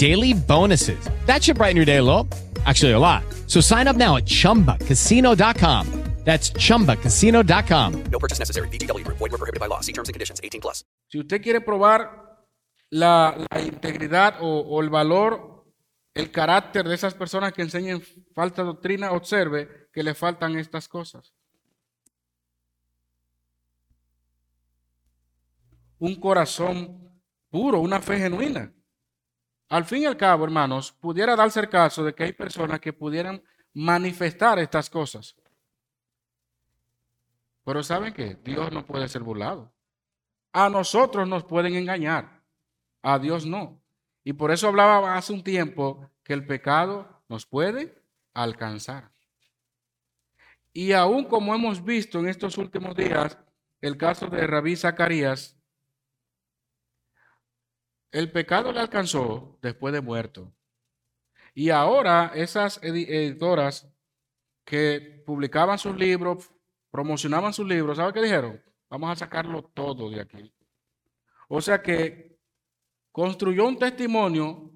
daily bonuses. That should brighten your day a little. Actually, a lot. So sign up now at chumbacasino.com. That's chumbacasino.com. No purchase necessary. VGW. Void were prohibited by law. See terms and conditions. 18 plus. Si usted quiere probar la, la integridad o, o el valor, el carácter de esas personas que enseñan falta de doctrina, observe que le faltan estas cosas. Un corazón puro, una fe genuina. Al fin y al cabo, hermanos, pudiera darse el caso de que hay personas que pudieran manifestar estas cosas. Pero ¿saben qué? Dios no puede ser burlado. A nosotros nos pueden engañar, a Dios no. Y por eso hablaba hace un tiempo que el pecado nos puede alcanzar. Y aún como hemos visto en estos últimos días, el caso de Rabí Zacarías, el pecado le alcanzó después de muerto. Y ahora esas editoras que publicaban sus libros, promocionaban sus libros, ¿sabe qué dijeron? Vamos a sacarlo todo de aquí. O sea que construyó un testimonio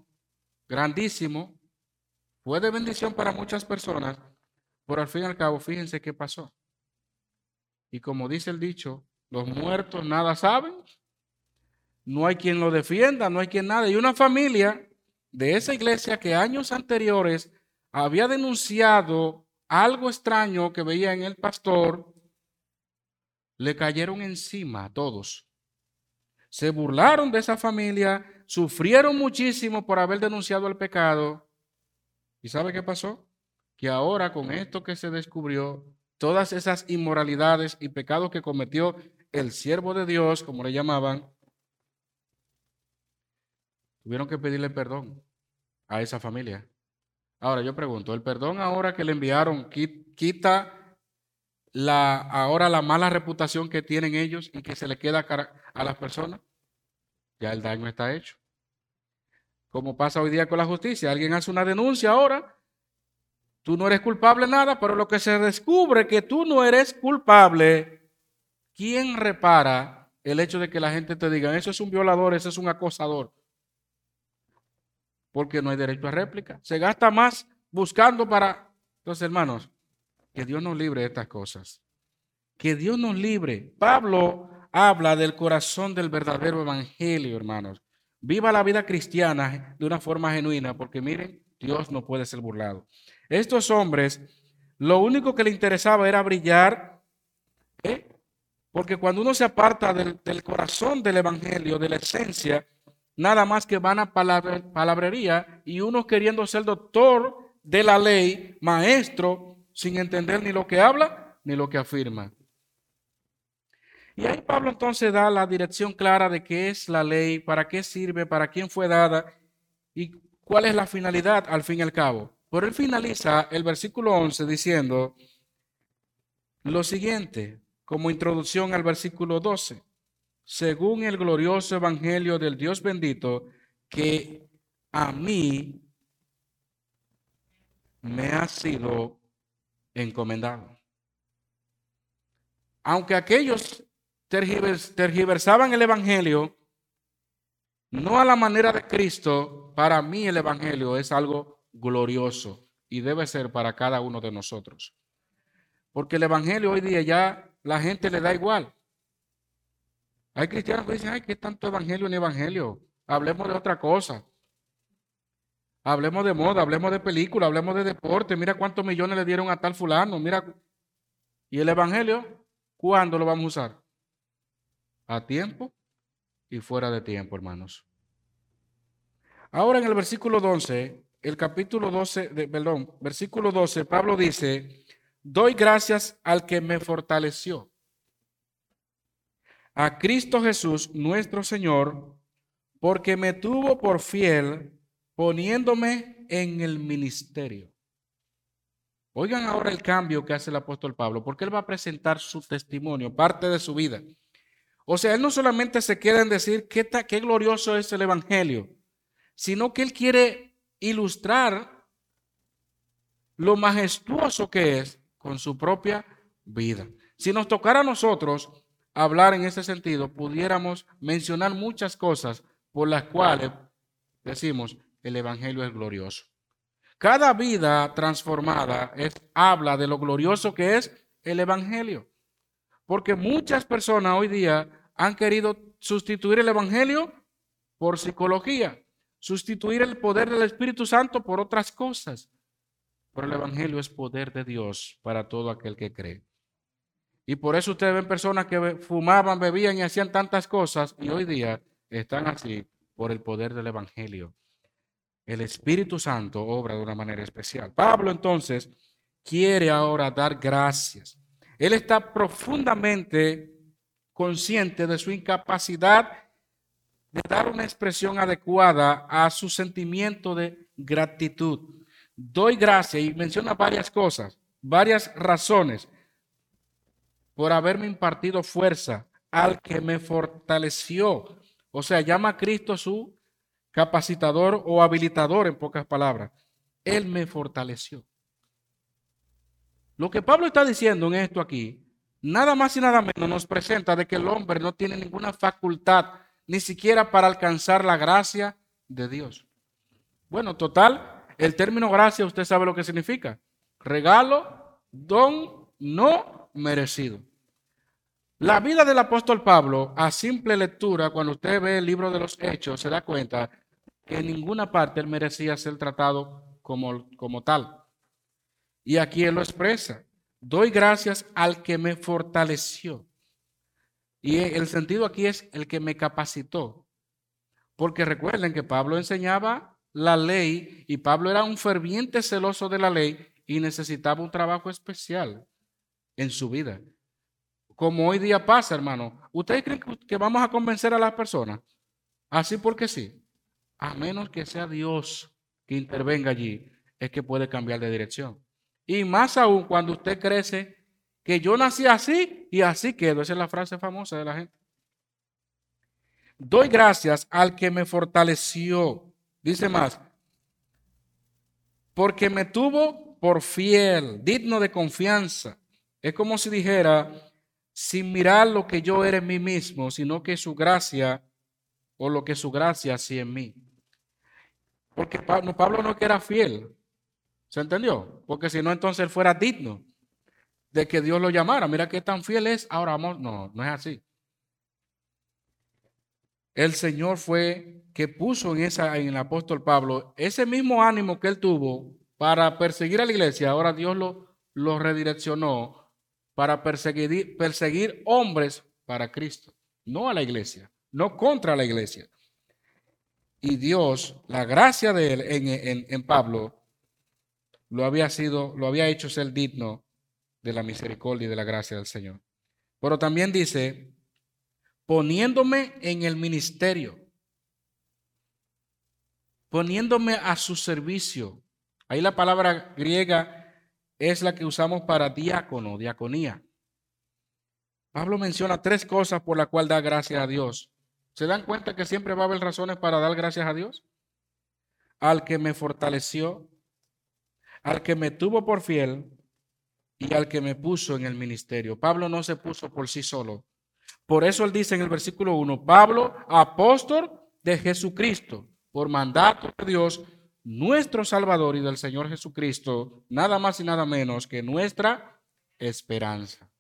grandísimo, fue de bendición para muchas personas, pero al fin y al cabo, fíjense qué pasó. Y como dice el dicho, los muertos nada saben, no hay quien lo defienda, no hay quien nada. Y una familia de esa iglesia que años anteriores había denunciado algo extraño que veía en el pastor, le cayeron encima a todos. Se burlaron de esa familia, sufrieron muchísimo por haber denunciado el pecado. ¿Y sabe qué pasó? Que ahora con esto que se descubrió, todas esas inmoralidades y pecados que cometió el siervo de Dios, como le llamaban, tuvieron que pedirle perdón a esa familia. Ahora yo pregunto, ¿el perdón ahora que le enviaron quita la, ahora la mala reputación que tienen ellos y que se le queda a las personas? Ya el daño está hecho. Como pasa hoy día con la justicia, alguien hace una denuncia ahora, tú no eres culpable nada, pero lo que se descubre que tú no eres culpable, ¿quién repara el hecho de que la gente te diga, eso es un violador, eso es un acosador? Porque no hay derecho a réplica. Se gasta más buscando para... Entonces, hermanos, que Dios nos libre de estas cosas. Que Dios nos libre. Pablo habla del corazón del verdadero evangelio, hermanos. Viva la vida cristiana de una forma genuina, porque miren, Dios no puede ser burlado. Estos hombres, lo único que le interesaba era brillar, ¿eh? porque cuando uno se aparta del, del corazón del evangelio, de la esencia, nada más que van a palabrería y uno queriendo ser doctor de la ley, maestro, sin entender ni lo que habla ni lo que afirma. Y ahí Pablo entonces da la dirección clara de qué es la ley, para qué sirve, para quién fue dada y cuál es la finalidad al fin y al cabo. Pero él finaliza el versículo 11 diciendo lo siguiente, como introducción al versículo 12 según el glorioso evangelio del Dios bendito, que a mí me ha sido encomendado. Aunque aquellos tergiversaban el evangelio, no a la manera de Cristo, para mí el evangelio es algo glorioso y debe ser para cada uno de nosotros. Porque el evangelio hoy día ya la gente le da igual. Hay cristianos que dicen, ay, ¿qué tanto evangelio ni evangelio? Hablemos de otra cosa. Hablemos de moda, hablemos de película, hablemos de deporte. Mira cuántos millones le dieron a tal fulano. Mira. ¿Y el evangelio? ¿Cuándo lo vamos a usar? a tiempo y fuera de tiempo, hermanos. Ahora en el versículo 12, el capítulo 12, de, perdón, versículo 12, Pablo dice, doy gracias al que me fortaleció, a Cristo Jesús, nuestro Señor, porque me tuvo por fiel poniéndome en el ministerio. Oigan ahora el cambio que hace el apóstol Pablo, porque él va a presentar su testimonio, parte de su vida. O sea, él no solamente se queda en decir qué, qué glorioso es el Evangelio, sino que él quiere ilustrar lo majestuoso que es con su propia vida. Si nos tocara a nosotros hablar en ese sentido, pudiéramos mencionar muchas cosas por las cuales decimos el Evangelio es glorioso. Cada vida transformada es, habla de lo glorioso que es el Evangelio. Porque muchas personas hoy día han querido sustituir el Evangelio por psicología, sustituir el poder del Espíritu Santo por otras cosas. Pero el Evangelio es poder de Dios para todo aquel que cree. Y por eso ustedes ven personas que fumaban, bebían y hacían tantas cosas y hoy día están así por el poder del Evangelio el Espíritu Santo obra de una manera especial. Pablo entonces quiere ahora dar gracias. Él está profundamente consciente de su incapacidad de dar una expresión adecuada a su sentimiento de gratitud. Doy gracias y menciona varias cosas, varias razones por haberme impartido fuerza al que me fortaleció. O sea, llama a Cristo su capacitador o habilitador en pocas palabras. Él me fortaleció. Lo que Pablo está diciendo en esto aquí, nada más y nada menos nos presenta de que el hombre no tiene ninguna facultad, ni siquiera para alcanzar la gracia de Dios. Bueno, total, el término gracia usted sabe lo que significa. Regalo, don no merecido. La vida del apóstol Pablo, a simple lectura, cuando usted ve el libro de los Hechos, se da cuenta que en ninguna parte él merecía ser tratado como, como tal. Y aquí él lo expresa. Doy gracias al que me fortaleció. Y el sentido aquí es el que me capacitó. Porque recuerden que Pablo enseñaba la ley y Pablo era un ferviente celoso de la ley y necesitaba un trabajo especial en su vida. Como hoy día pasa, hermano. ¿Ustedes creen que vamos a convencer a las personas? Así porque sí a menos que sea Dios que intervenga allí, es que puede cambiar de dirección. Y más aún cuando usted crece que yo nací así y así quedo. Esa es la frase famosa de la gente. Doy gracias al que me fortaleció. Dice más, porque me tuvo por fiel, digno de confianza. Es como si dijera, sin mirar lo que yo era en mí mismo, sino que su gracia o lo que su gracia hacía en mí. Porque Pablo no era fiel. ¿Se entendió? Porque si no, entonces él fuera digno de que Dios lo llamara. Mira qué tan fiel es. Ahora vamos, no, no es así. El Señor fue que puso en, esa, en el apóstol Pablo ese mismo ánimo que él tuvo para perseguir a la iglesia. Ahora Dios lo, lo redireccionó para perseguir, hombres para Cristo, no a la iglesia, no contra la iglesia y Dios, la gracia de él en, Pablo, lo había sido, lo había hecho ser digno de la misericordia y de la gracia del Señor. Pero también dice, poniéndome en el ministerio, poniéndome a su servicio. Ahí la palabra griega es la que usamos para diácono, diaconía. Pablo menciona tres cosas por las cuales da gracias a Dios. ¿Se dan cuenta que siempre va a haber razones para dar gracias a Dios? Al que me fortaleció, al que me tuvo por fiel y al que me puso en el ministerio. Pablo no se puso por sí solo. Por eso él dice en el versículo 1, Pablo, apóstol de Jesucristo, por mandato de Dios, nuestro Salvador y del Señor Jesucristo, nada más y nada menos que nuestra esperanza.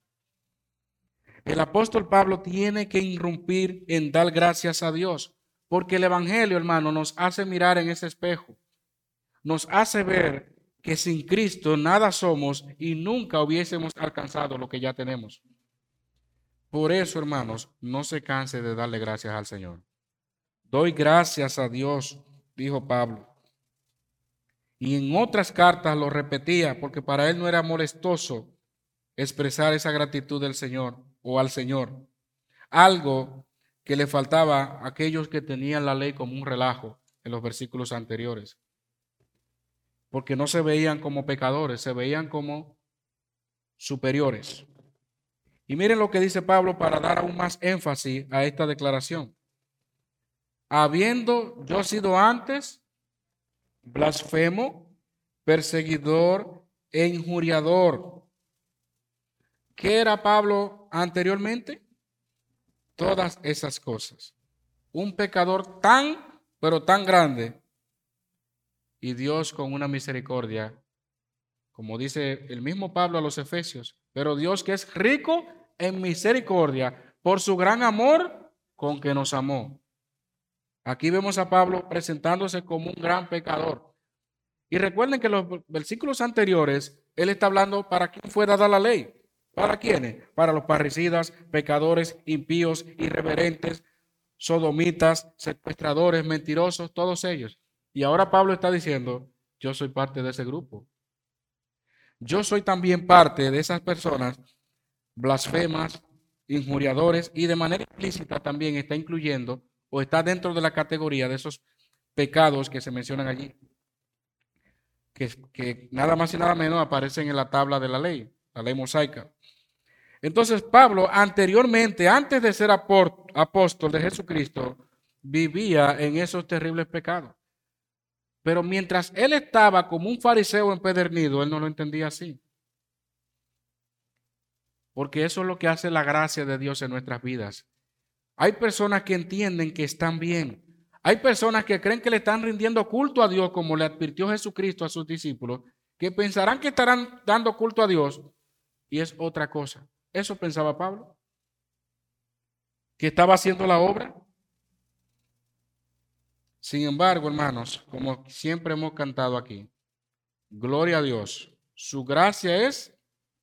El apóstol Pablo tiene que irrumpir en dar gracias a Dios, porque el Evangelio, hermano, nos hace mirar en ese espejo, nos hace ver que sin Cristo nada somos y nunca hubiésemos alcanzado lo que ya tenemos. Por eso, hermanos, no se canse de darle gracias al Señor. Doy gracias a Dios, dijo Pablo. Y en otras cartas lo repetía, porque para él no era molestoso expresar esa gratitud del Señor o al Señor. Algo que le faltaba a aquellos que tenían la ley como un relajo en los versículos anteriores. Porque no se veían como pecadores, se veían como superiores. Y miren lo que dice Pablo para dar aún más énfasis a esta declaración. Habiendo yo sido antes blasfemo, perseguidor e injuriador. ¿Qué era Pablo anteriormente? Todas esas cosas. Un pecador tan, pero tan grande. Y Dios con una misericordia, como dice el mismo Pablo a los Efesios, pero Dios que es rico en misericordia por su gran amor con que nos amó. Aquí vemos a Pablo presentándose como un gran pecador. Y recuerden que los versículos anteriores, él está hablando para quién fue dada la ley. ¿Para quiénes? Para los parricidas, pecadores, impíos, irreverentes, sodomitas, secuestradores, mentirosos, todos ellos. Y ahora Pablo está diciendo, yo soy parte de ese grupo. Yo soy también parte de esas personas blasfemas, injuriadores y de manera implícita también está incluyendo o está dentro de la categoría de esos pecados que se mencionan allí, que, nada más y nada menos aparecen en la tabla de la ley, la ley mosaica. Entonces Pablo anteriormente, antes de ser apóstol de Jesucristo, vivía en esos terribles pecados. Pero mientras él estaba como un fariseo empedernido, él no lo entendía así. Porque eso es lo que hace la gracia de Dios en nuestras vidas. Hay personas que entienden que están bien. Hay personas que creen que le están rindiendo culto a Dios, como le advirtió Jesucristo a sus discípulos, que pensarán que estarán dando culto a Dios y es otra cosa. Eso pensaba Pablo. Que estaba haciendo la obra. Sin embargo, hermanos, como siempre hemos cantado aquí, gloria a Dios, su gracia es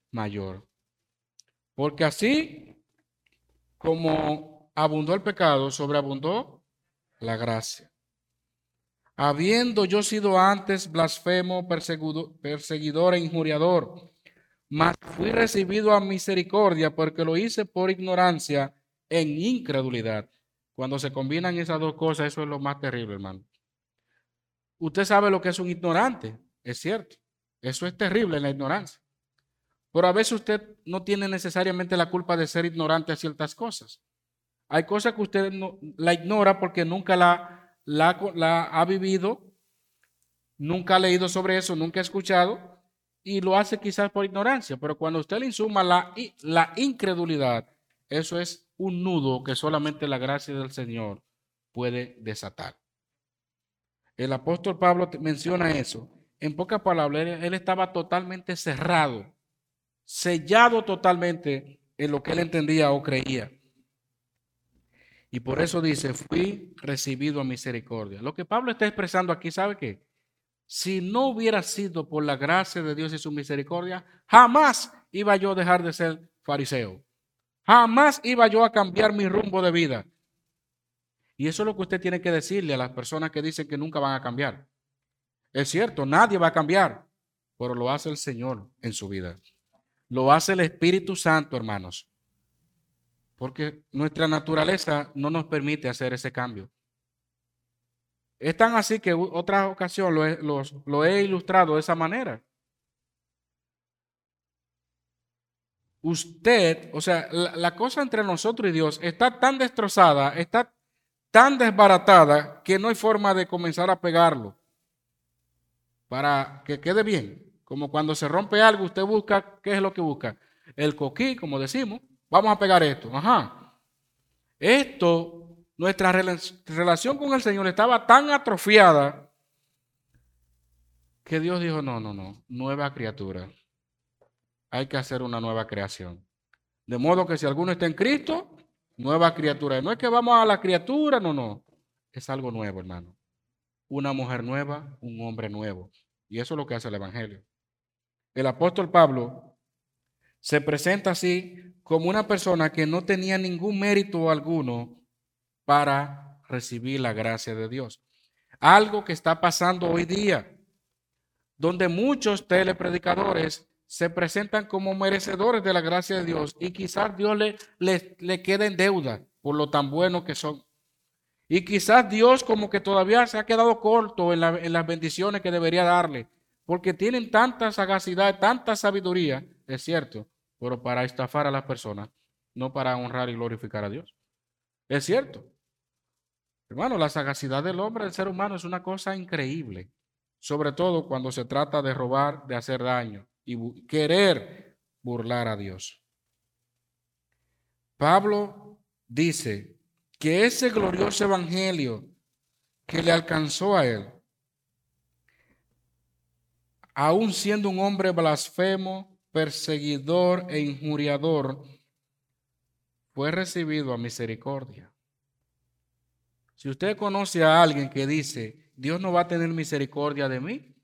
mayor. Porque así como abundó el pecado, sobreabundó la gracia. Habiendo yo sido antes blasfemo, perseguidor e injuriador, mas fui recibido a misericordia porque lo hice por ignorancia en incredulidad. Cuando se combinan esas dos cosas, eso es lo más terrible, hermano. Usted sabe lo que es un ignorante, es cierto. Eso es terrible en la ignorancia. Pero a veces usted no tiene necesariamente la culpa de ser ignorante a ciertas cosas. Hay cosas que usted la ignora porque nunca la, ha vivido, nunca ha leído sobre eso, nunca ha escuchado y lo hace quizás por ignorancia. Pero cuando usted le insuma la incredulidad, eso es un nudo que solamente la gracia del Señor puede desatar. El apóstol Pablo menciona eso. En pocas palabras, él estaba totalmente cerrado sellado totalmente en lo que él entendía o creía. Y por eso dice, fui recibido a misericordia. Lo que Pablo está expresando aquí, ¿sabe qué? Si no hubiera sido por la gracia de Dios y su misericordia, jamás iba yo a dejar de ser fariseo. Jamás iba yo a cambiar mi rumbo de vida. Y eso es lo que usted tiene que decirle a las personas que dicen que nunca van a cambiar. Es cierto, nadie va a cambiar, pero lo hace el Señor en su vida. Lo hace el Espíritu Santo, hermanos. Porque nuestra naturaleza no nos permite hacer ese cambio. Es tan así que otra ocasión lo he, lo he ilustrado de esa manera. Usted, o sea, la, la, cosa entre nosotros y Dios está tan destrozada, está tan desbaratada que no hay forma de comenzar a pegarlo para que quede bien. Como cuando se rompe algo, usted busca, ¿qué es lo que busca? El coquí, como decimos. Vamos a pegar esto. Ajá. Esto, nuestra relación con el Señor estaba tan atrofiada que Dios dijo, no, no, no, nueva criatura. Hay que hacer una nueva creación. De modo que si alguno está en Cristo, nueva criatura. No es que vamos a la criatura, no, no. Es algo nuevo, hermano. Una mujer nueva, un hombre nuevo. Y eso es lo que hace el Evangelio el apóstol Pablo se presenta así como una persona que no tenía ningún mérito alguno para recibir la gracia de Dios. Algo que está pasando hoy día, donde muchos telepredicadores se presentan como merecedores de la gracia de Dios y quizás Dios le, le, le quede en deuda por lo tan buenos que son. Y quizás Dios como que todavía se ha quedado corto en, en las bendiciones que debería darle, porque tienen tanta sagacidad, tanta sabiduría, es cierto, pero para estafar a las personas, no para honrar y glorificar a Dios. Es cierto. Hermano, la sagacidad del hombre, del ser humano, es una cosa increíble, sobre todo cuando se trata de robar, de hacer daño y querer burlar a Dios. Pablo dice que ese glorioso evangelio que le alcanzó a él, aun siendo un hombre blasfemo, perseguidor e injuriador, fue recibido a misericordia. Si usted conoce a alguien que dice, Dios no va a tener misericordia de mí,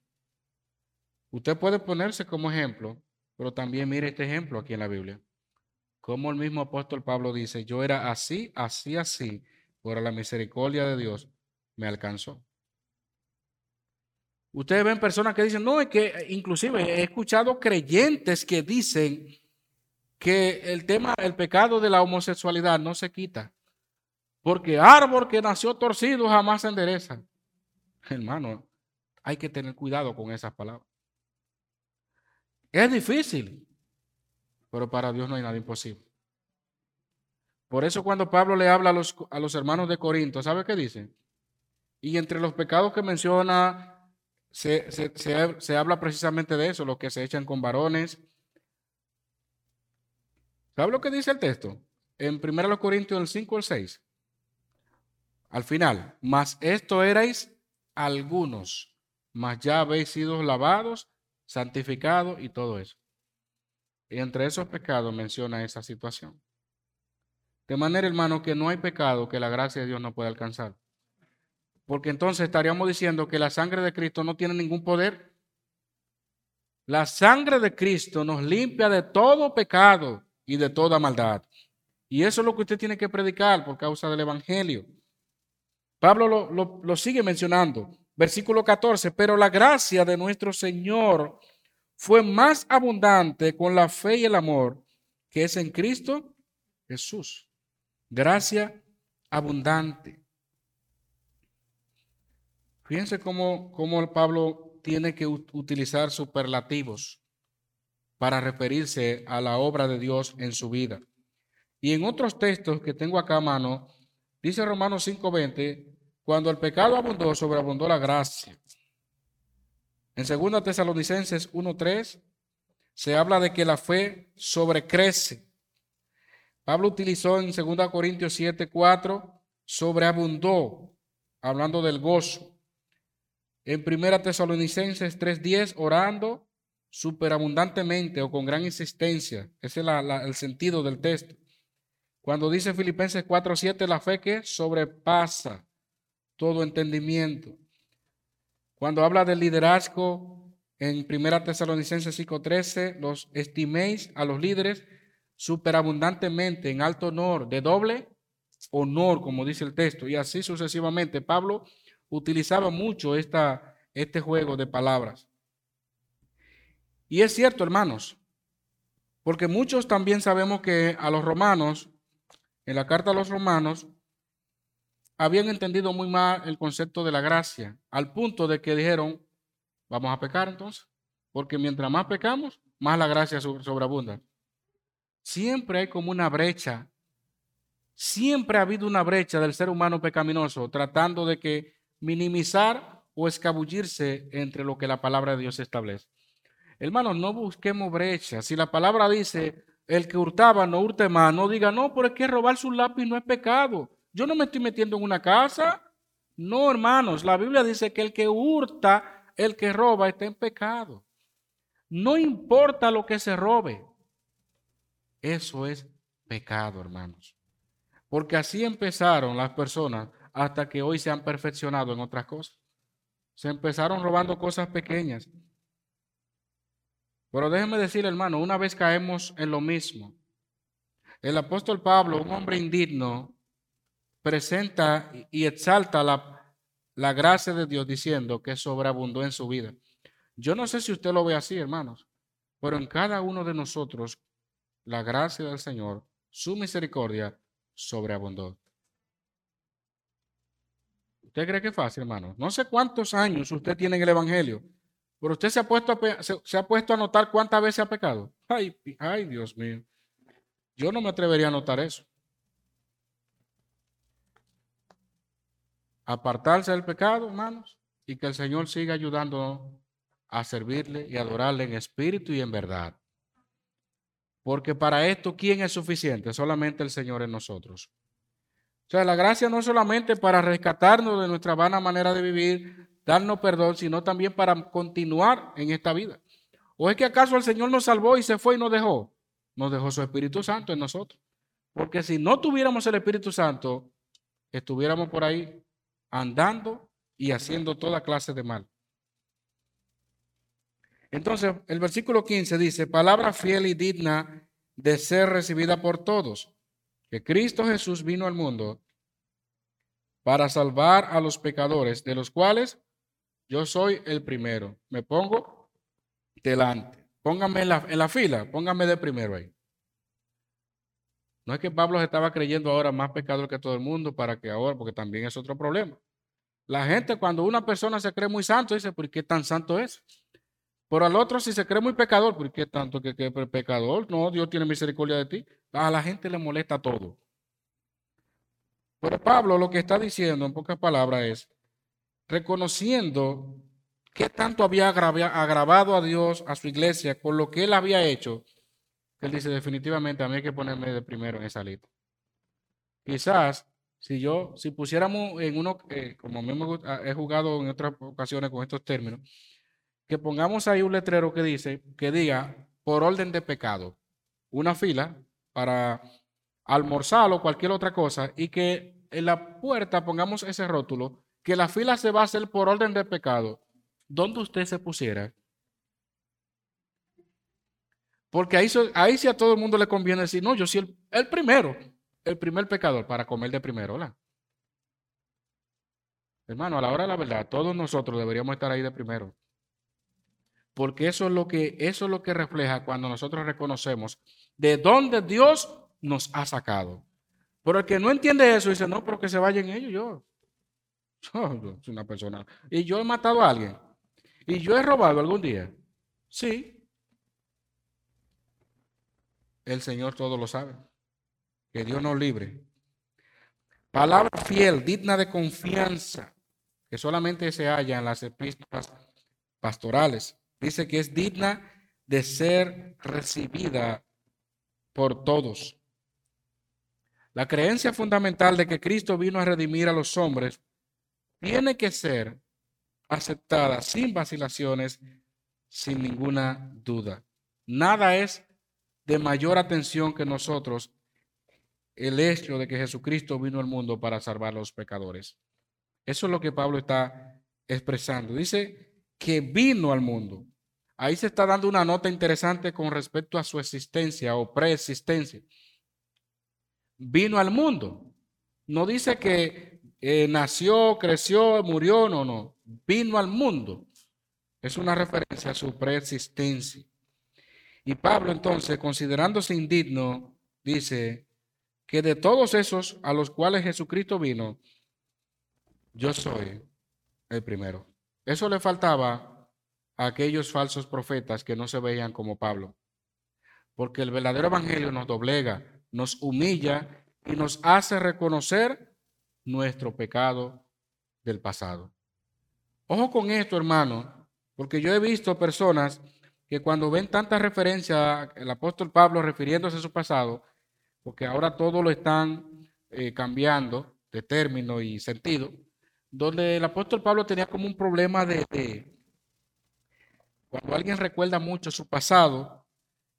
usted puede ponerse como ejemplo, pero también mire este ejemplo aquí en la Biblia. Como el mismo apóstol Pablo dice, yo era así, así, así, por la misericordia de Dios me alcanzó. Ustedes ven personas que dicen, no, es que eh, inclusive he escuchado creyentes que dicen que el tema, el pecado de la homosexualidad no se quita, porque árbol que nació torcido jamás se endereza. Hermano, hay que tener cuidado con esas palabras. Es difícil, pero para Dios no hay nada imposible. Por eso cuando Pablo le habla a los, a los hermanos de Corinto, ¿sabe qué dice? Y entre los pecados que menciona se, habla precisamente de eso, lo que se echan con varones. ¿Sabe lo que dice el texto? En 1 Corintios el 5 al 6. Al final, mas esto erais algunos, mas ya habéis sido lavados, santificados y todo eso. Y entre esos pecados menciona esa situación. De manera, hermano, que no hay pecado que la gracia de Dios no pueda alcanzar. Porque entonces estaríamos diciendo que la sangre de Cristo no tiene ningún poder. La sangre de Cristo nos limpia de todo pecado y de toda maldad. Y eso es lo que usted tiene que predicar por causa del Evangelio. Pablo lo, sigue mencionando. Versículo 14, pero la gracia de nuestro Señor fue más abundante con la fe y el amor que es en Cristo Jesús. Gracia abundante. Fíjense cómo, cómo Pablo tiene que utilizar superlativos para referirse a la obra de Dios en su vida. Y en otros textos que tengo acá a mano, dice Romanos 5:20, cuando el pecado abundó, sobreabundó la gracia. En 2 Tesalonicenses 1:3 se habla de que la fe sobrecrece. Pablo utilizó en 2 Corintios 7:4 sobreabundó, hablando del gozo. En Primera Tesalonicenses 3:10, orando superabundantemente o con gran insistencia. Ese es el sentido del texto. Cuando dice Filipenses 4:7, la fe que sobrepasa todo entendimiento. Cuando habla del liderazgo en Primera Tesalonicenses 5:13, los estiméis a los líderes superabundantemente en alto honor, de doble honor, como dice el texto, y así sucesivamente. Pablo utilizaba mucho esta, este juego de palabras. Y es cierto, hermanos, porque muchos también sabemos que a los romanos, en la carta a los romanos, habían entendido muy mal el concepto de la gracia, al punto de que dijeron, vamos a pecar entonces, porque mientras más pecamos, más la gracia sobreabunda. Siempre hay como una brecha, siempre ha habido una brecha del ser humano pecaminoso, tratando de que minimizar o escabullirse entre lo que la palabra de Dios establece. Hermanos, no busquemos brechas. Si la palabra dice, el que hurtaba no hurte más, no diga, no, pero es que robar su lápiz no es pecado. Yo no me estoy metiendo en una casa. No, hermanos, la Biblia dice que el que hurta, el que roba, está en pecado. No importa lo que se robe. Eso es pecado, hermanos. Porque así empezaron las personas hasta que hoy se han perfeccionado en otras cosas. Se empezaron robando cosas pequeñas. Pero déjeme decirle, hermano, una vez caemos en lo mismo, el apóstol Pablo, un hombre indigno, presenta y exalta la, la gracia de Dios diciendo que sobreabundó en su vida. Yo no sé si usted lo ve así, hermanos, pero en cada uno de nosotros la gracia del Señor, su misericordia, sobreabundó. ¿Usted cree que es fácil, hermano? No sé cuántos años usted tiene en el Evangelio, pero usted se ha puesto a, se, ha puesto a notar cuántas veces ha pecado. Ay, ay, Dios mío. Yo no me atrevería a notar eso. Apartarse del pecado, hermanos, y que el Señor siga ayudándonos a servirle y adorarle en espíritu y en verdad. Porque para esto, ¿quién es suficiente? Solamente el Señor en nosotros. O sea, la gracia no es solamente para rescatarnos de nuestra vana manera de vivir, darnos perdón, sino también para continuar en esta vida. ¿O es que acaso el Señor nos salvó y se fue y nos dejó? Nos dejó su Espíritu Santo en nosotros. Porque si no tuviéramos el Espíritu Santo, estuviéramos por ahí andando y haciendo toda clase de mal. Entonces, el versículo 15 dice, palabra fiel y digna de ser recibida por todos que Cristo Jesús vino al mundo para salvar a los pecadores, de los cuales yo soy el primero. Me pongo delante. Póngame en la, fila, póngame de primero ahí. No es que Pablo estaba creyendo ahora más pecador que todo el mundo para que ahora, porque también es otro problema. La gente, cuando una persona se cree muy santo, dice, ¿por qué tan santo es? Pero al otro, si se cree muy pecador, ¿por qué tanto que, que pecador? No, Dios tiene misericordia de ti. A la gente le molesta todo. Pero Pablo lo que está diciendo en pocas palabras es, reconociendo que tanto había agravado a Dios, a su iglesia, con lo que él había hecho, él dice definitivamente a mí hay que ponerme de primero en esa lista. Quizás si yo, si pusiéramos en uno, eh, como a mí me he jugado en otras ocasiones con estos términos, que pongamos ahí un letrero que dice, que diga por orden de pecado, una fila para almorzar o cualquier otra cosa y que en la puerta pongamos ese rótulo, que la fila se va a hacer por orden de pecado, ¿dónde usted se pusiera? Porque ahí, ahí sí a todo el mundo le conviene decir, no, yo soy el, el primero, el primer pecador para comer de primero, ¿verdad? Hermano, a la hora de la verdad, todos nosotros deberíamos estar ahí de primero porque eso es lo que eso es lo que refleja cuando nosotros reconocemos de dónde Dios nos ha sacado. Pero el que no entiende eso dice, "No, pero que se vayan ellos, yo yo soy una persona y yo he matado a alguien y yo he robado algún día." Sí. El Señor todo lo sabe. Que Dios nos libre. Palabra fiel, digna de confianza, que solamente se halla en las epístolas pastorales dice que es digna de ser recibida por todos. La creencia fundamental de que Cristo vino a redimir a los hombres tiene que ser aceptada sin vacilaciones, sin ninguna duda. Nada es de mayor atención que nosotros el hecho de que Jesucristo vino al mundo para salvar a los pecadores. Eso es lo que Pablo está expresando. Dice que vino al mundo. Ahí se está dando una nota interesante con respecto a su existencia o preexistencia. Vino al mundo. No dice que eh, nació, creció, murió, no, no. Vino al mundo. Es una referencia a su preexistencia. Y Pablo entonces, considerándose indigno, dice que de todos esos a los cuales Jesucristo vino, yo soy el primero. Eso le faltaba a aquellos falsos profetas que no se veían como Pablo. Porque el verdadero evangelio nos doblega, nos humilla y nos hace reconocer nuestro pecado del pasado. Ojo con esto, hermano, porque yo he visto personas que cuando ven tanta referencia al apóstol Pablo refiriéndose a su pasado, porque ahora todo lo están eh, cambiando de término y sentido, donde el apóstol Pablo tenía como un problema de, cuando alguien recuerda mucho su pasado,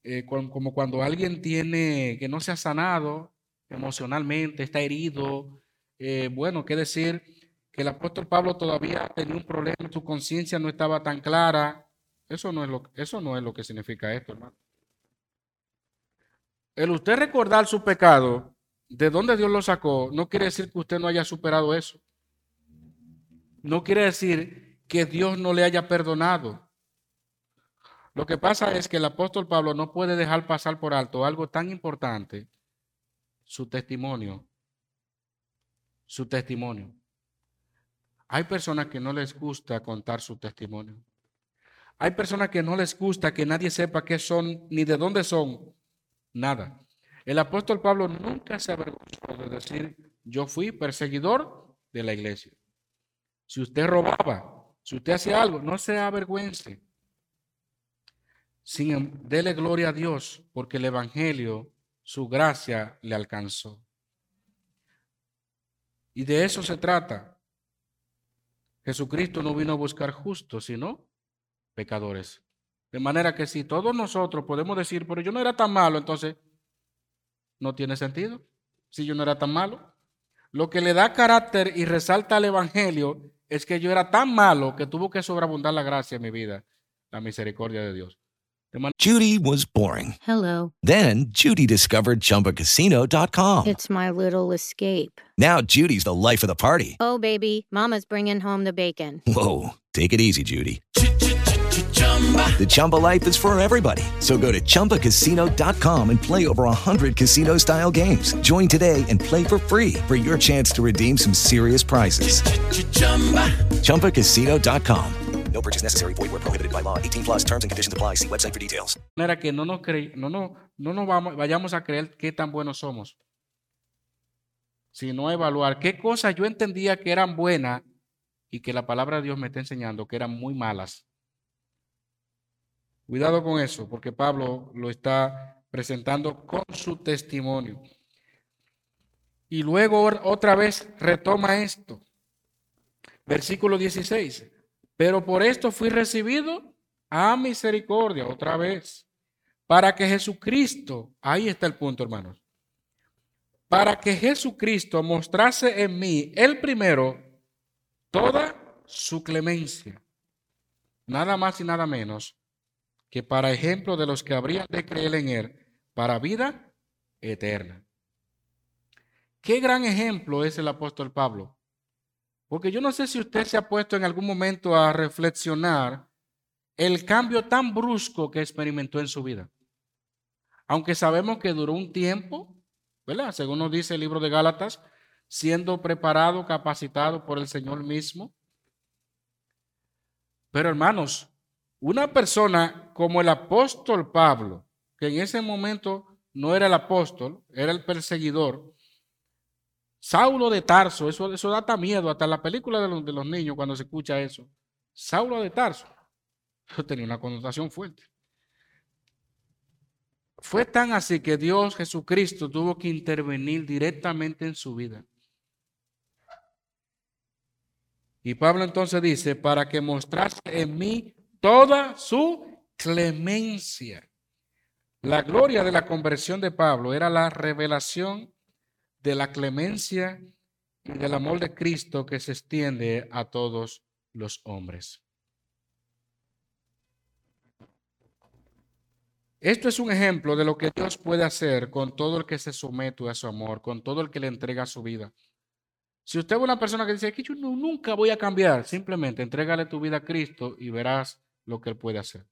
eh, como cuando alguien tiene que no se ha sanado emocionalmente, está herido, eh, bueno, qué decir que el apóstol Pablo todavía tenía un problema, su conciencia no estaba tan clara, Eso no es lo, eso no es lo que significa esto, hermano. El usted recordar su pecado, de dónde Dios lo sacó, no quiere decir que usted no haya superado eso. No quiere decir que Dios no le haya perdonado. Lo que pasa es que el apóstol Pablo no puede dejar pasar por alto algo tan importante, su testimonio. Su testimonio. Hay personas que no les gusta contar su testimonio. Hay personas que no les gusta que nadie sepa qué son ni de dónde son. Nada. El apóstol Pablo nunca se avergonzó de decir, yo fui perseguidor de la iglesia. Si usted robaba, si usted hacía algo, no se avergüence. Sin, em, dele gloria a Dios, porque el Evangelio, su gracia le alcanzó. Y de eso se trata. Jesucristo no vino a buscar justos, sino pecadores. De manera que si todos nosotros podemos decir, pero yo no era tan malo, entonces no tiene sentido. Si yo no era tan malo. Lo que le da carácter y resalta al Evangelio es que yo era tan malo que tuvo que sobreabundar la gracia en mi vida, la misericordia de Dios. Judy was boring. Hello. Then Judy discovered ChumbaCasino.com. It's my little escape. Now Judy's the life of the party. Oh, baby, Mama's bringing home the bacon. Whoa, take it easy, Judy. The Chumba life is for everybody. So go to ChumbaCasino.com and play over 100 casino style games. Join today and play for free for your chance to redeem some serious prizes. ChumbaCasino.com. No purchase necessary. Void where prohibited by law. 18 plus terms and conditions apply. See website for details. De manera que no nos, cre- no, no, no nos vamos, vayamos a creer qué tan buenos somos, sino evaluar qué cosas yo entendía que eran buenas y que la palabra de Dios me está enseñando que eran muy malas. Cuidado con eso, porque Pablo lo está presentando con su testimonio. Y luego otra vez retoma esto. Versículo 16. Pero por esto fui recibido a misericordia, otra vez, para que Jesucristo, ahí está el punto, hermanos, para que Jesucristo mostrase en mí, el primero, toda su clemencia, nada más y nada menos que para ejemplo de los que habrían de creer en Él, para vida eterna. Qué gran ejemplo es el apóstol Pablo. Porque yo no sé si usted se ha puesto en algún momento a reflexionar el cambio tan brusco que experimentó en su vida. Aunque sabemos que duró un tiempo, ¿verdad? Según nos dice el libro de Gálatas, siendo preparado, capacitado por el Señor mismo. Pero hermanos, una persona como el apóstol Pablo, que en ese momento no era el apóstol, era el perseguidor, Saulo de Tarso, eso, eso da miedo, hasta la película de los, de los niños cuando se escucha eso. Saulo de Tarso, eso tenía una connotación fuerte. Fue tan así que Dios Jesucristo tuvo que intervenir directamente en su vida. Y Pablo entonces dice, para que mostrase en mí toda su clemencia. La gloria de la conversión de Pablo era la revelación de la clemencia y del amor de Cristo que se extiende a todos los hombres. Esto es un ejemplo de lo que Dios puede hacer con todo el que se somete a su amor, con todo el que le entrega su vida. Si usted es una persona que dice que yo nunca voy a cambiar, simplemente entrégale tu vida a Cristo y verás lo que Él puede hacer.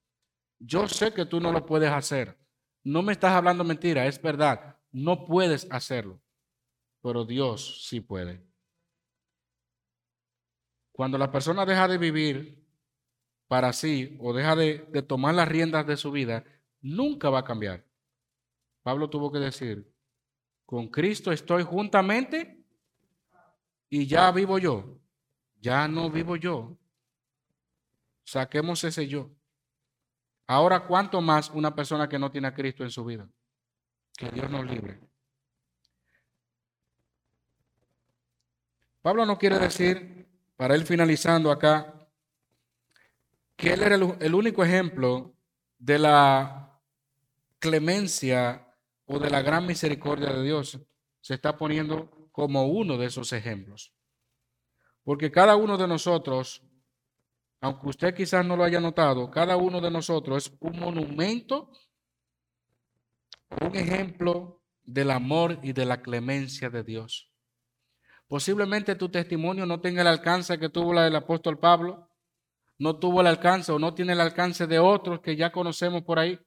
Yo sé que tú no lo puedes hacer. No me estás hablando mentira, es verdad. No puedes hacerlo, pero Dios sí puede. Cuando la persona deja de vivir para sí o deja de, tomar las riendas de su vida, nunca va a cambiar. Pablo tuvo que decir, con Cristo estoy juntamente y ya vivo yo. Ya no vivo yo. Saquemos ese yo. Ahora, ¿cuánto más una persona que no tiene a Cristo en su vida? Que Dios nos libre. Pablo no quiere decir, para él finalizando acá, que él era el, el único ejemplo de la clemencia o de la gran misericordia de Dios. Se está poniendo como uno de esos ejemplos. Porque cada uno de nosotros aunque usted quizás no lo haya notado, cada uno de nosotros es un monumento, un ejemplo del amor y de la clemencia de Dios. Posiblemente tu testimonio no tenga el alcance que tuvo del apóstol Pablo, no tuvo el alcance o no tiene el alcance de otros que ya conocemos por ahí,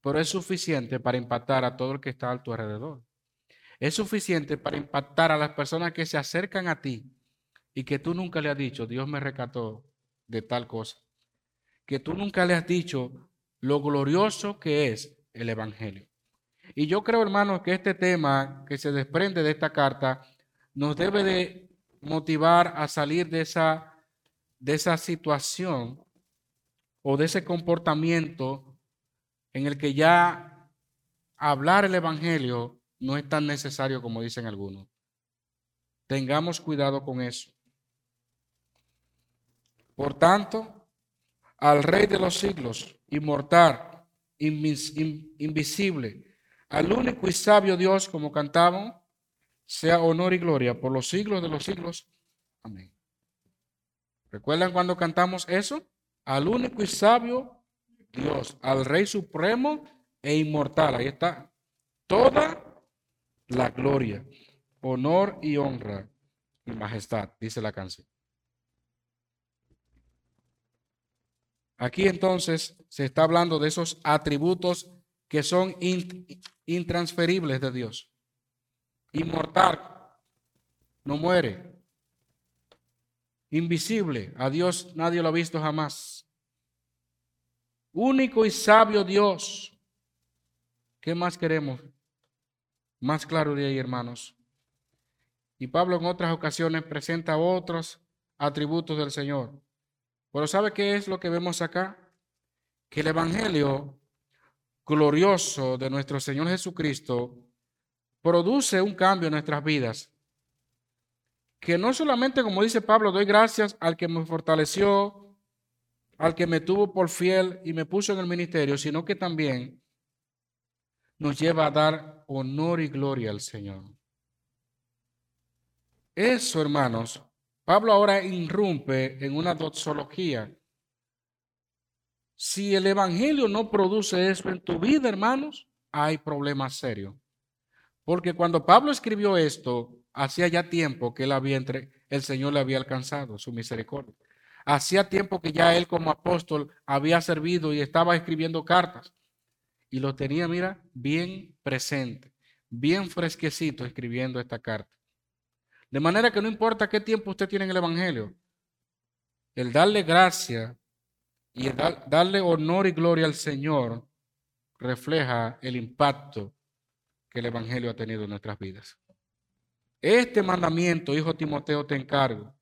pero es suficiente para impactar a todo el que está a tu alrededor. Es suficiente para impactar a las personas que se acercan a ti y que tú nunca le has dicho, Dios me rescató de tal cosa. Que tú nunca le has dicho lo glorioso que es el Evangelio. Y yo creo, hermanos, que este tema que se desprende de esta carta nos debe de motivar a salir de esa, de esa situación o de ese comportamiento en el que ya hablar el Evangelio no es tan necesario como dicen algunos. Tengamos cuidado con eso. Por tanto, al Rey de los siglos, inmortal, invisible, al único y sabio Dios, como cantamos, sea honor y gloria por los siglos de los siglos. Amén. ¿Recuerdan cuando cantamos eso? Al único y sabio Dios, al Rey Supremo e inmortal. Ahí está. Toda la gloria, honor y honra y majestad, dice la canción. Aquí entonces se está hablando de esos atributos que son intransferibles de Dios. Inmortal, no muere. Invisible, a Dios nadie lo ha visto jamás. Único y sabio Dios. ¿Qué más queremos? Más claro de ahí, hermanos. Y Pablo en otras ocasiones presenta otros atributos del Señor. Pero ¿sabe qué es lo que vemos acá? Que el Evangelio glorioso de nuestro Señor Jesucristo produce un cambio en nuestras vidas. Que no solamente, como dice Pablo, doy gracias al que me fortaleció, al que me tuvo por fiel y me puso en el ministerio, sino que también nos lleva a dar honor y gloria al Señor. Eso, hermanos, Pablo ahora irrumpe en una doxología. Si el Evangelio no produce eso en tu vida, hermanos, hay problemas serios. Porque cuando Pablo escribió esto, hacía ya tiempo que él había entre, el Señor le había alcanzado su misericordia. Hacía tiempo que ya él como apóstol había servido y estaba escribiendo cartas. Y lo tenía, mira, bien presente, bien fresquecito escribiendo esta carta. De manera que no importa qué tiempo usted tiene en el Evangelio, el darle gracia y el darle honor y gloria al Señor refleja el impacto que el Evangelio ha tenido en nuestras vidas. Este mandamiento, hijo Timoteo, te encargo.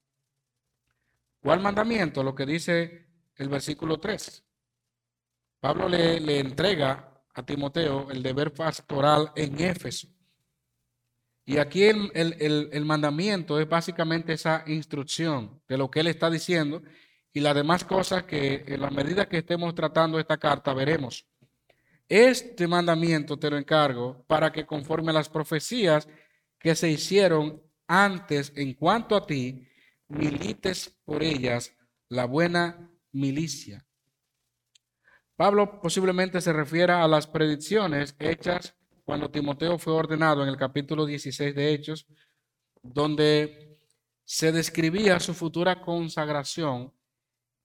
¿Cuál mandamiento? Lo que dice el versículo 3. Pablo le, le entrega a Timoteo el deber pastoral en Éfeso. Y aquí el, mandamiento es básicamente esa instrucción de lo que él está diciendo y las demás cosas que en la medida que estemos tratando esta carta veremos. Este mandamiento te lo encargo para que conforme a las profecías que se hicieron antes en cuanto a ti, milites por ellas la buena milicia. Pablo posiblemente se refiera a las predicciones hechas cuando Timoteo fue ordenado en el capítulo 16 de Hechos, donde se describía su futura consagración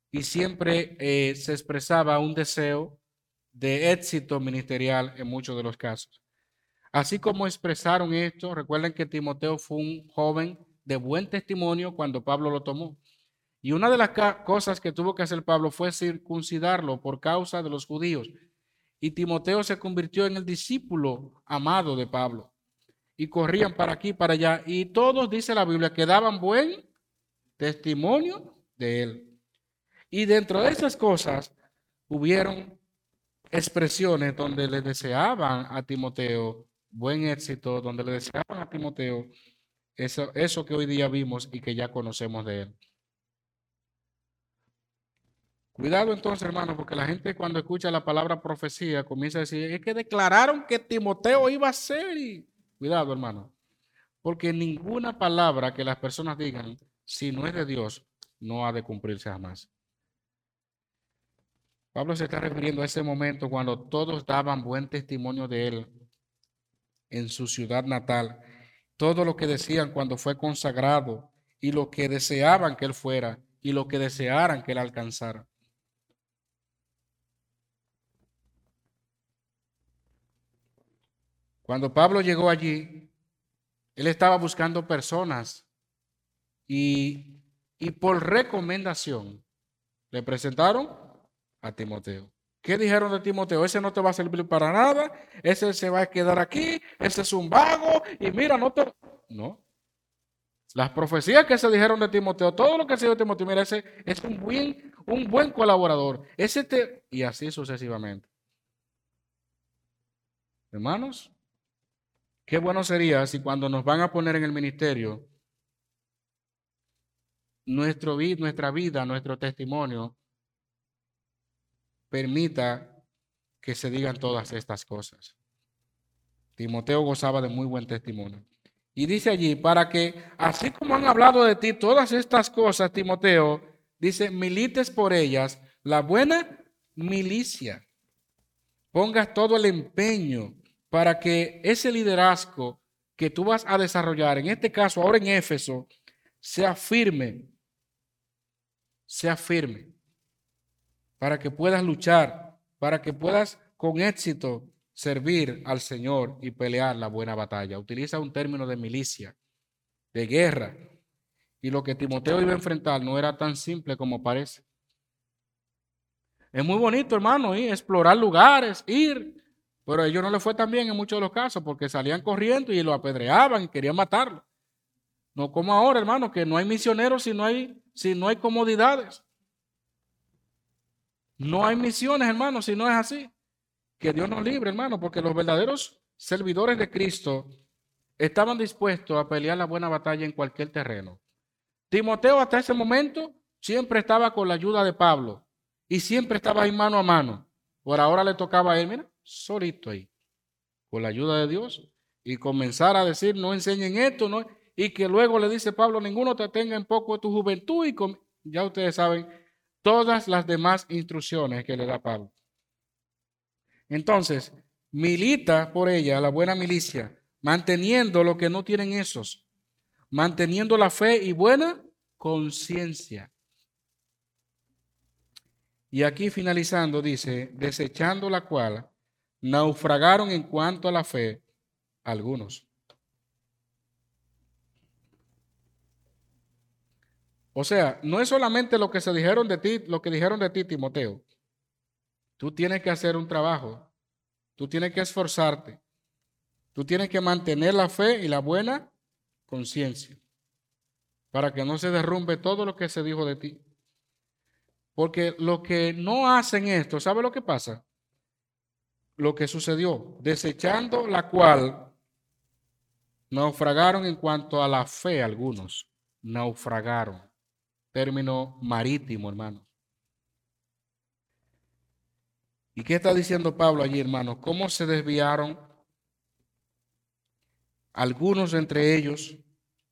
y siempre eh, se expresaba un deseo de éxito ministerial en muchos de los casos. Así como expresaron esto, recuerden que Timoteo fue un joven de buen testimonio cuando Pablo lo tomó. Y una de las cosas que tuvo que hacer Pablo fue circuncidarlo por causa de los judíos y Timoteo se convirtió en el discípulo amado de Pablo. Y corrían para aquí, para allá. Y todos, dice la Biblia, que daban buen testimonio de él. Y dentro de esas cosas hubieron expresiones donde le deseaban a Timoteo buen éxito, donde le deseaban a Timoteo eso, eso que hoy día vimos y que ya conocemos de él. Cuidado entonces, hermano, porque la gente cuando escucha la palabra profecía comienza a decir, es que declararon que Timoteo iba a ser. Cuidado, hermano, porque ninguna palabra que las personas digan, si no es de Dios, no ha de cumplirse jamás. Pablo se está refiriendo a ese momento cuando todos daban buen testimonio de él en su ciudad natal. Todo lo que decían cuando fue consagrado y lo que deseaban que él fuera y lo que desearan que él alcanzara. Cuando Pablo llegó allí, él estaba buscando personas y, y por recomendación le presentaron a Timoteo. ¿Qué dijeron de Timoteo? Ese no te va a servir para nada, ese se va a quedar aquí, ese es un vago y mira, no te... No. Las profecías que se dijeron de Timoteo, todo lo que se dijo de Timoteo, mira, ese es un buen, un buen colaborador. Ese te... Y así sucesivamente. Hermanos, qué bueno sería si cuando nos van a poner en el ministerio, nuestro, nuestra vida, nuestro testimonio, permita que se digan todas estas cosas. Timoteo gozaba de muy buen testimonio. Y dice allí, para que, así como han hablado de ti todas estas cosas, Timoteo, dice, milites por ellas la buena milicia. Pongas todo el empeño para que ese liderazgo que tú vas a desarrollar, en este caso ahora en Éfeso, sea firme, sea firme para que puedas luchar, para que puedas con éxito servir al Señor y pelear la buena batalla. Utiliza un término de milicia, de guerra. Y lo que Timoteo iba a enfrentar no era tan simple como parece. Es muy bonito, hermano, ir, explorar lugares, ir. Pero a ellos no le fue tan bien en muchos de los casos porque salían corriendo y lo apedreaban y querían matarlo. No como ahora, hermano, que no hay misioneros si no hay, si no hay comodidades. No hay misiones, hermano, si no es así. Que Dios nos libre, hermano, porque los verdaderos servidores de Cristo estaban dispuestos a pelear la buena batalla en cualquier terreno. Timoteo hasta ese momento siempre estaba con la ayuda de Pablo y siempre estaba ahí mano a mano. Por ahora le tocaba a él, mira, solito ahí, con la ayuda de Dios y comenzar a decir, no enseñen esto, no, y que luego le dice Pablo, ninguno te tenga en poco de tu juventud y ya ustedes saben todas las demás instrucciones que le da Pablo. Entonces, milita por ella la buena milicia, manteniendo lo que no tienen esos, manteniendo la fe y buena conciencia. Y aquí finalizando dice, desechando la cual naufragaron en cuanto a la fe algunos. O sea, no es solamente lo que se dijeron de ti, lo que dijeron de ti, Timoteo. Tú tienes que hacer un trabajo. Tú tienes que esforzarte. Tú tienes que mantener la fe y la buena conciencia para que no se derrumbe todo lo que se dijo de ti. Porque lo que no hacen esto, ¿sabe lo que pasa? Lo que sucedió, desechando la cual naufragaron en cuanto a la fe algunos, naufragaron término marítimo, hermano. ¿Y qué está diciendo Pablo allí, hermano? ¿Cómo se desviaron algunos entre ellos,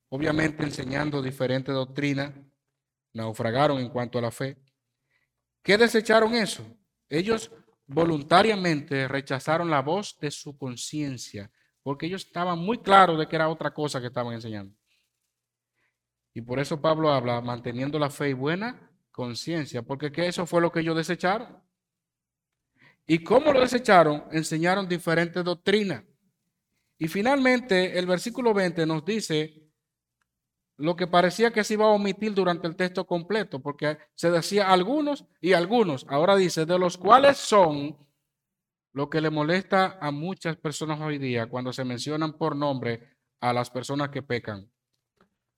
obviamente enseñando diferente doctrina, naufragaron en cuanto a la fe? ¿Qué desecharon eso? Ellos voluntariamente rechazaron la voz de su conciencia, porque ellos estaban muy claros de que era otra cosa que estaban enseñando. Y por eso Pablo habla manteniendo la fe y buena conciencia, porque que eso fue lo que ellos desecharon. ¿Y cómo lo desecharon? Enseñaron diferentes doctrinas. Y finalmente el versículo 20 nos dice lo que parecía que se iba a omitir durante el texto completo, porque se decía algunos y algunos. Ahora dice, de los cuales son lo que le molesta a muchas personas hoy día cuando se mencionan por nombre a las personas que pecan.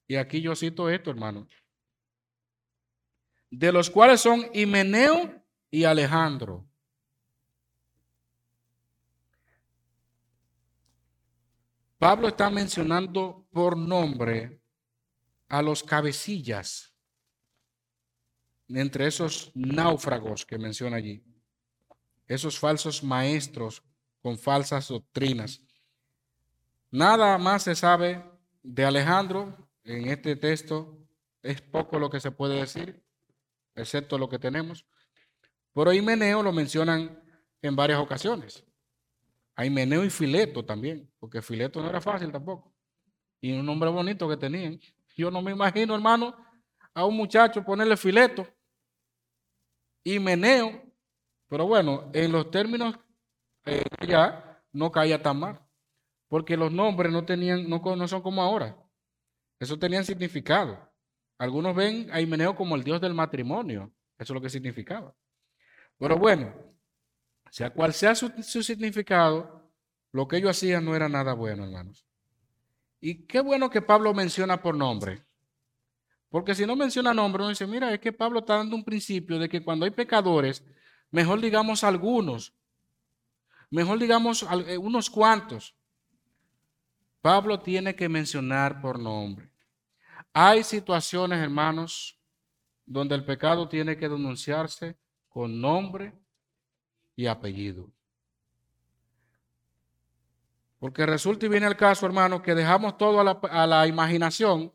Y aquí yo cito esto, hermano. De los cuales son Himeneo y Alejandro. Pablo está mencionando por nombre a los cabecillas entre esos náufragos que menciona allí, esos falsos maestros con falsas doctrinas. Nada más se sabe de Alejandro en este texto es poco lo que se puede decir, excepto lo que tenemos. Pero Himeneo lo mencionan en varias ocasiones. A Himeneo y Fileto también, porque Fileto no era fácil tampoco. Y un nombre bonito que tenían. Yo no me imagino, hermano, a un muchacho ponerle Fileto. Himeneo. Pero bueno, en los términos eh, ya no caía tan mal. Porque los nombres no tenían, no, no son como ahora. Eso tenían significado. Algunos ven a Himeneo como el dios del matrimonio. Eso es lo que significaba. Pero bueno, sea cual sea su, su significado, lo que ellos hacían no era nada bueno, hermanos. Y qué bueno que Pablo menciona por nombre. Porque si no menciona nombre, uno dice, mira, es que Pablo está dando un principio de que cuando hay pecadores, mejor digamos algunos, mejor digamos eh, unos cuantos. Pablo tiene que mencionar por nombre. Hay situaciones, hermanos, donde el pecado tiene que denunciarse con nombre y apellido. Porque resulta y viene el caso, hermano, que dejamos todo a la, imaginación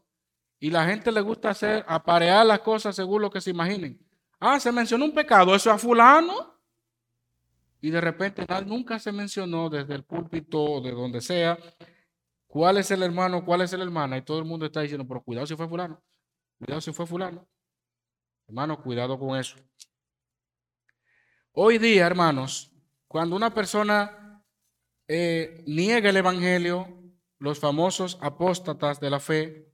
y la gente le gusta hacer, aparear las cosas según lo que se imaginen. Ah, se mencionó un pecado, eso a fulano. Y de repente nunca se mencionó desde el púlpito o de donde sea cuál es el hermano, cuál es la hermana. Y todo el mundo está diciendo, pero cuidado si fue fulano. Cuidado si fue fulano. Hermano, cuidado con eso. Hoy día, hermanos, cuando una persona eh, niega el Evangelio, los famosos apóstatas de la fe,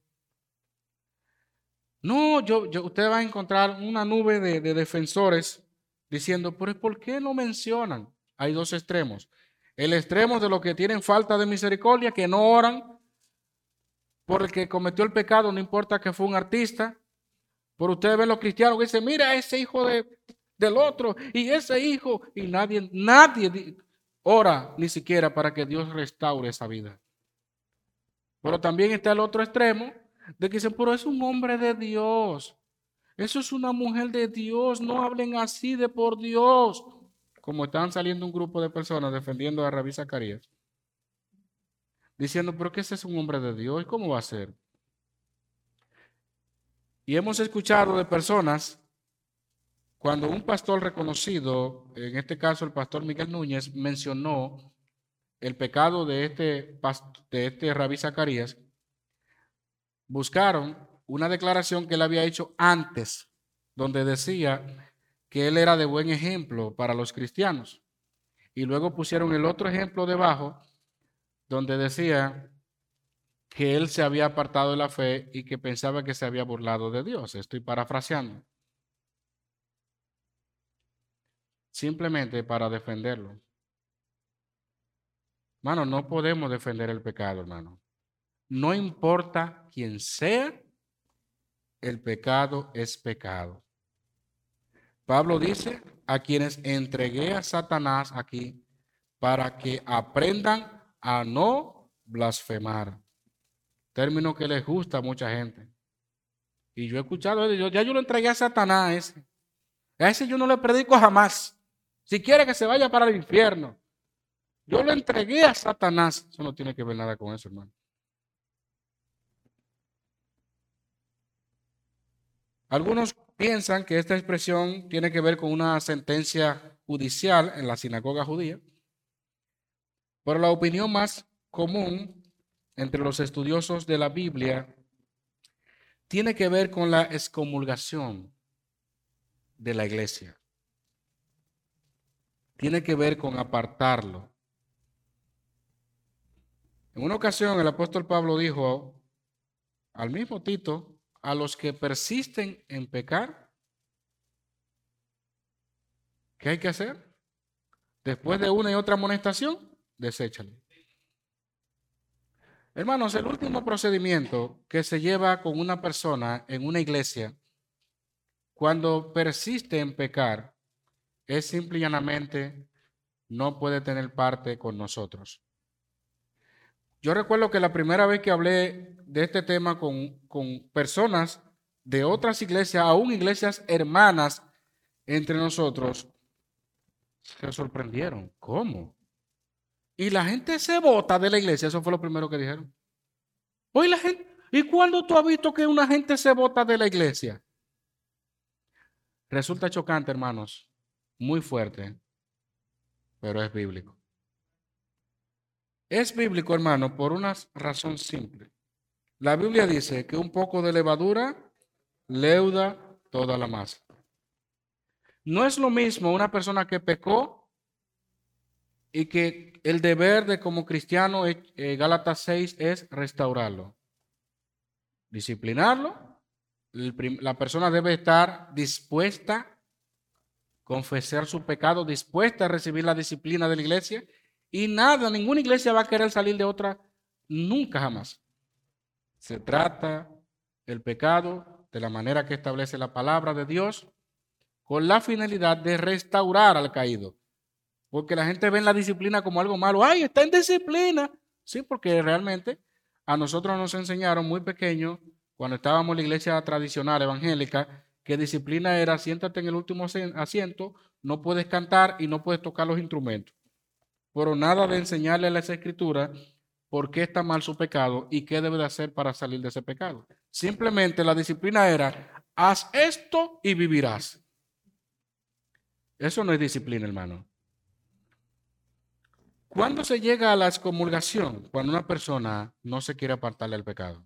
no, yo, yo, usted va a encontrar una nube de, de defensores diciendo, pero ¿por qué no mencionan? Hay dos extremos. El extremo de los que tienen falta de misericordia, que no oran por el que cometió el pecado, no importa que fue un artista. Por ustedes ven los cristianos que dicen, mira ese hijo de, del otro y ese hijo. Y nadie, nadie ora ni siquiera para que Dios restaure esa vida. Pero también está el otro extremo de que dicen, pero es un hombre de Dios. Eso es una mujer de Dios. No hablen así de por Dios. Como están saliendo un grupo de personas defendiendo a Rabí Zacarías. Diciendo, pero que ese es un hombre de Dios. ¿Cómo va a ser? Y hemos escuchado de personas, cuando un pastor reconocido, en este caso el pastor Miguel Núñez, mencionó el pecado de este, de este rabí Zacarías, buscaron una declaración que él había hecho antes, donde decía que él era de buen ejemplo para los cristianos. Y luego pusieron el otro ejemplo debajo, donde decía que él se había apartado de la fe y que pensaba que se había burlado de Dios. Estoy parafraseando. Simplemente para defenderlo. Hermano, no podemos defender el pecado, hermano. No importa quién sea, el pecado es pecado. Pablo dice a quienes entregué a Satanás aquí para que aprendan a no blasfemar. Término que les gusta a mucha gente. Y yo he escuchado, ya yo lo entregué a Satanás a ese. A ese yo no le predico jamás. Si quiere que se vaya para el infierno. Yo lo entregué a Satanás. Eso no tiene que ver nada con eso, hermano. Algunos piensan que esta expresión tiene que ver con una sentencia judicial en la sinagoga judía, pero la opinión más común entre los estudiosos de la Biblia tiene que ver con la excomulgación de la iglesia. Tiene que ver con apartarlo. En una ocasión el apóstol Pablo dijo al mismo Tito, a los que persisten en pecar, ¿qué hay que hacer? Después de una y otra amonestación, deséchale. Hermanos, el último procedimiento que se lleva con una persona en una iglesia cuando persiste en pecar es simple y llanamente no puede tener parte con nosotros. Yo recuerdo que la primera vez que hablé de este tema con, con personas de otras iglesias, aún iglesias hermanas entre nosotros, se sorprendieron. ¿Cómo? Y la gente se vota de la iglesia, eso fue lo primero que dijeron. Hoy la gente, ¿y cuándo tú has visto que una gente se vota de la iglesia? Resulta chocante, hermanos, muy fuerte, pero es bíblico. Es bíblico, hermano, por una razón simple. La Biblia dice que un poco de levadura leuda toda la masa. No es lo mismo una persona que pecó y que el deber de como cristiano, eh, eh, Gálatas 6, es restaurarlo, disciplinarlo. La persona debe estar dispuesta confesar su pecado, dispuesta a recibir la disciplina de la iglesia y nada, ninguna iglesia va a querer salir de otra nunca jamás. Se trata el pecado de la manera que establece la palabra de Dios con la finalidad de restaurar al caído. Porque la gente ve la disciplina como algo malo. ¡Ay, está en disciplina! Sí, porque realmente a nosotros nos enseñaron muy pequeños, cuando estábamos en la iglesia tradicional evangélica, que disciplina era siéntate en el último asiento, no puedes cantar y no puedes tocar los instrumentos. Pero nada de enseñarle a las escrituras por qué está mal su pecado y qué debe de hacer para salir de ese pecado. Simplemente la disciplina era, haz esto y vivirás. Eso no es disciplina, hermano. ¿Cuándo se llega a la excomulgación? Cuando una persona no se quiere apartar del pecado.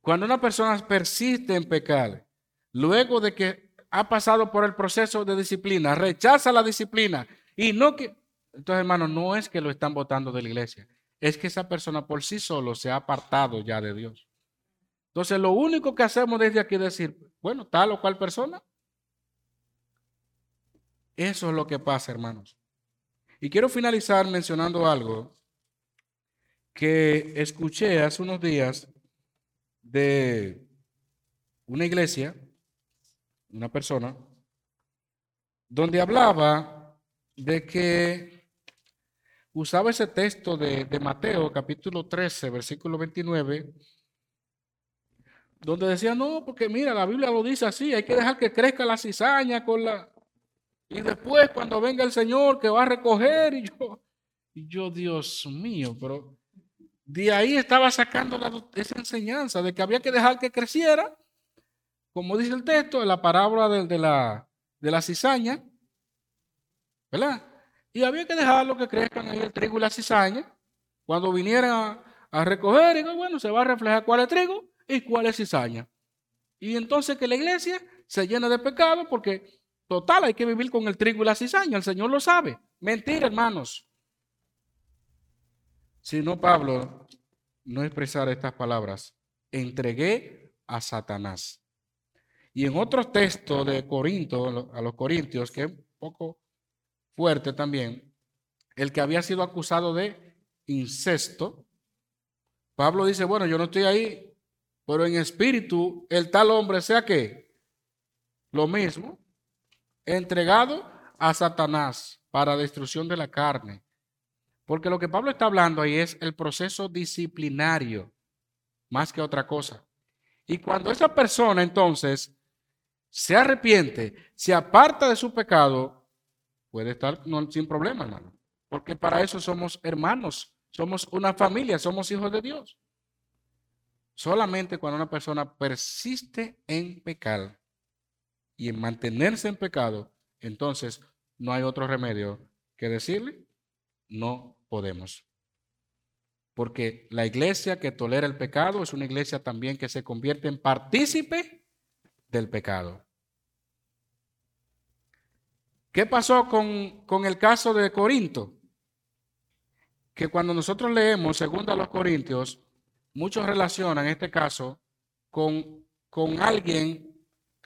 Cuando una persona persiste en pecar, luego de que ha pasado por el proceso de disciplina, rechaza la disciplina y no que... Entonces, hermano, no es que lo están votando de la iglesia, es que esa persona por sí solo se ha apartado ya de Dios. Entonces, lo único que hacemos desde aquí es decir, bueno, tal o cual persona. Eso es lo que pasa, hermanos. Y quiero finalizar mencionando algo que escuché hace unos días de una iglesia, una persona, donde hablaba de que usaba ese texto de, de, Mateo capítulo 13, versículo 29, donde decía, no, porque mira, la Biblia lo dice así, hay que dejar que crezca la cizaña con la, y después cuando venga el Señor que va a recoger y yo, y yo, Dios mío, pero de ahí estaba sacando esa enseñanza de que había que dejar que creciera, como dice el texto, la parábola de, la, de la cizaña, ¿verdad? Y había que dejarlo que crezcan ahí el trigo y la cizaña. Cuando vinieran a, recoger, y bueno, se va a reflejar cuál es trigo y cuál es cizaña. Y entonces que la iglesia se llena de pecado porque Total, hay que vivir con el trigo y la cizaña. El Señor lo sabe. Mentira, hermanos. Si no, Pablo no expresara estas palabras. Entregué a Satanás. Y en otros textos de Corinto, a los Corintios, que es un poco fuerte también, el que había sido acusado de incesto, Pablo dice, bueno, yo no estoy ahí, pero en espíritu el tal hombre sea que lo mismo, entregado a Satanás para destrucción de la carne. Porque lo que Pablo está hablando ahí es el proceso disciplinario, más que otra cosa. Y cuando esa persona entonces se arrepiente, se aparta de su pecado, puede estar sin problema, hermano. Porque para eso somos hermanos, somos una familia, somos hijos de Dios. Solamente cuando una persona persiste en pecar, y en mantenerse en pecado, entonces no hay otro remedio que decirle, no podemos. Porque la iglesia que tolera el pecado es una iglesia también que se convierte en partícipe del pecado. ¿Qué pasó con, con el caso de Corinto? Que cuando nosotros leemos segundo a los Corintios, muchos relacionan este caso con, con alguien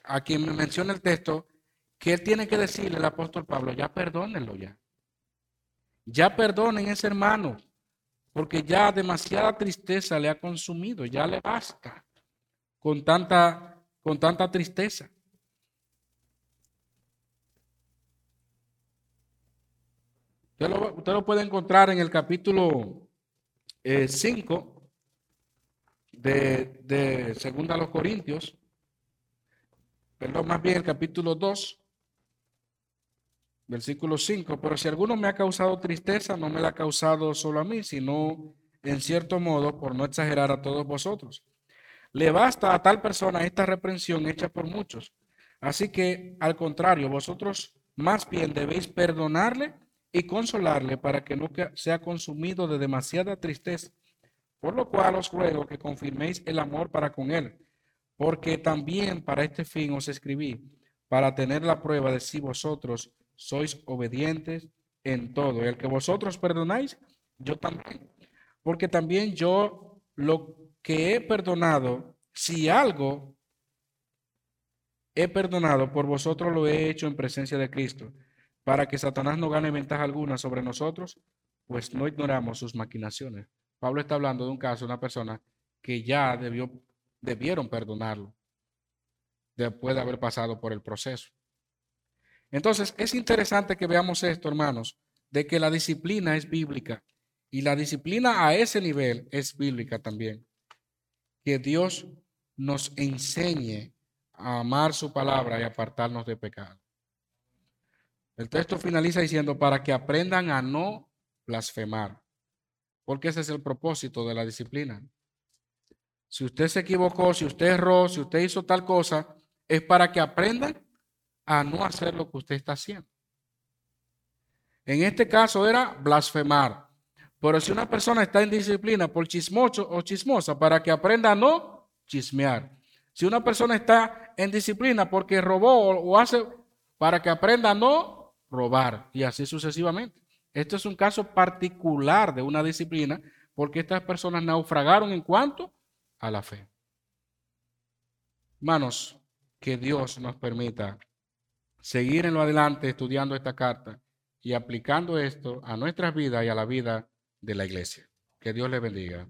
a quien me menciona el texto, que él tiene que decirle el apóstol Pablo, ya perdónenlo ya. Ya perdonen ese hermano, porque ya demasiada tristeza le ha consumido, ya le basta con tanta, con tanta tristeza. Usted lo, puede encontrar en el capítulo 5 eh, de, de Segunda los Corintios perdón, más bien el capítulo 2, versículo 5, pero si alguno me ha causado tristeza, no me la ha causado solo a mí, sino en cierto modo, por no exagerar a todos vosotros. Le basta a tal persona esta reprensión hecha por muchos. Así que, al contrario, vosotros Más bien debéis perdonarle y consolarle para que no sea consumido de demasiada tristeza. Por lo cual os ruego que confirméis el amor para con él, porque también para este fin os escribí, para tener la prueba de si vosotros sois obedientes en todo. El que vosotros perdonáis, yo también. Porque también yo lo que he perdonado, si algo he perdonado, por vosotros lo he hecho en presencia de Cristo, para que Satanás no gane ventaja alguna sobre nosotros, pues no ignoramos sus maquinaciones. Pablo está hablando de un caso, una persona que ya debió, debieron perdonarlo después de haber pasado por el proceso. Entonces, es interesante que veamos esto, hermanos, de que la disciplina es bíblica y la disciplina a ese nivel es bíblica también. Que Dios nos enseñe a amar su palabra y apartarnos de pecado. El texto finaliza diciendo, para que aprendan a no blasfemar, porque ese es el propósito de la disciplina. Si usted se equivocó, si usted erró, si usted hizo tal cosa, es para que aprendan a no hacer lo que usted está haciendo. En este caso era blasfemar. Pero si una persona está en disciplina por chismoso o chismosa, para que aprenda a no chismear. Si una persona está en disciplina porque robó o, hace, para que aprenda a no robar. Y así sucesivamente. Esto es un caso particular de una disciplina porque estas personas naufragaron en cuanto a la fe. Hermanos, que Dios nos permita seguir en lo adelante estudiando esta carta y aplicando esto a nuestras vidas y a la vida de la iglesia. Que Dios les bendiga.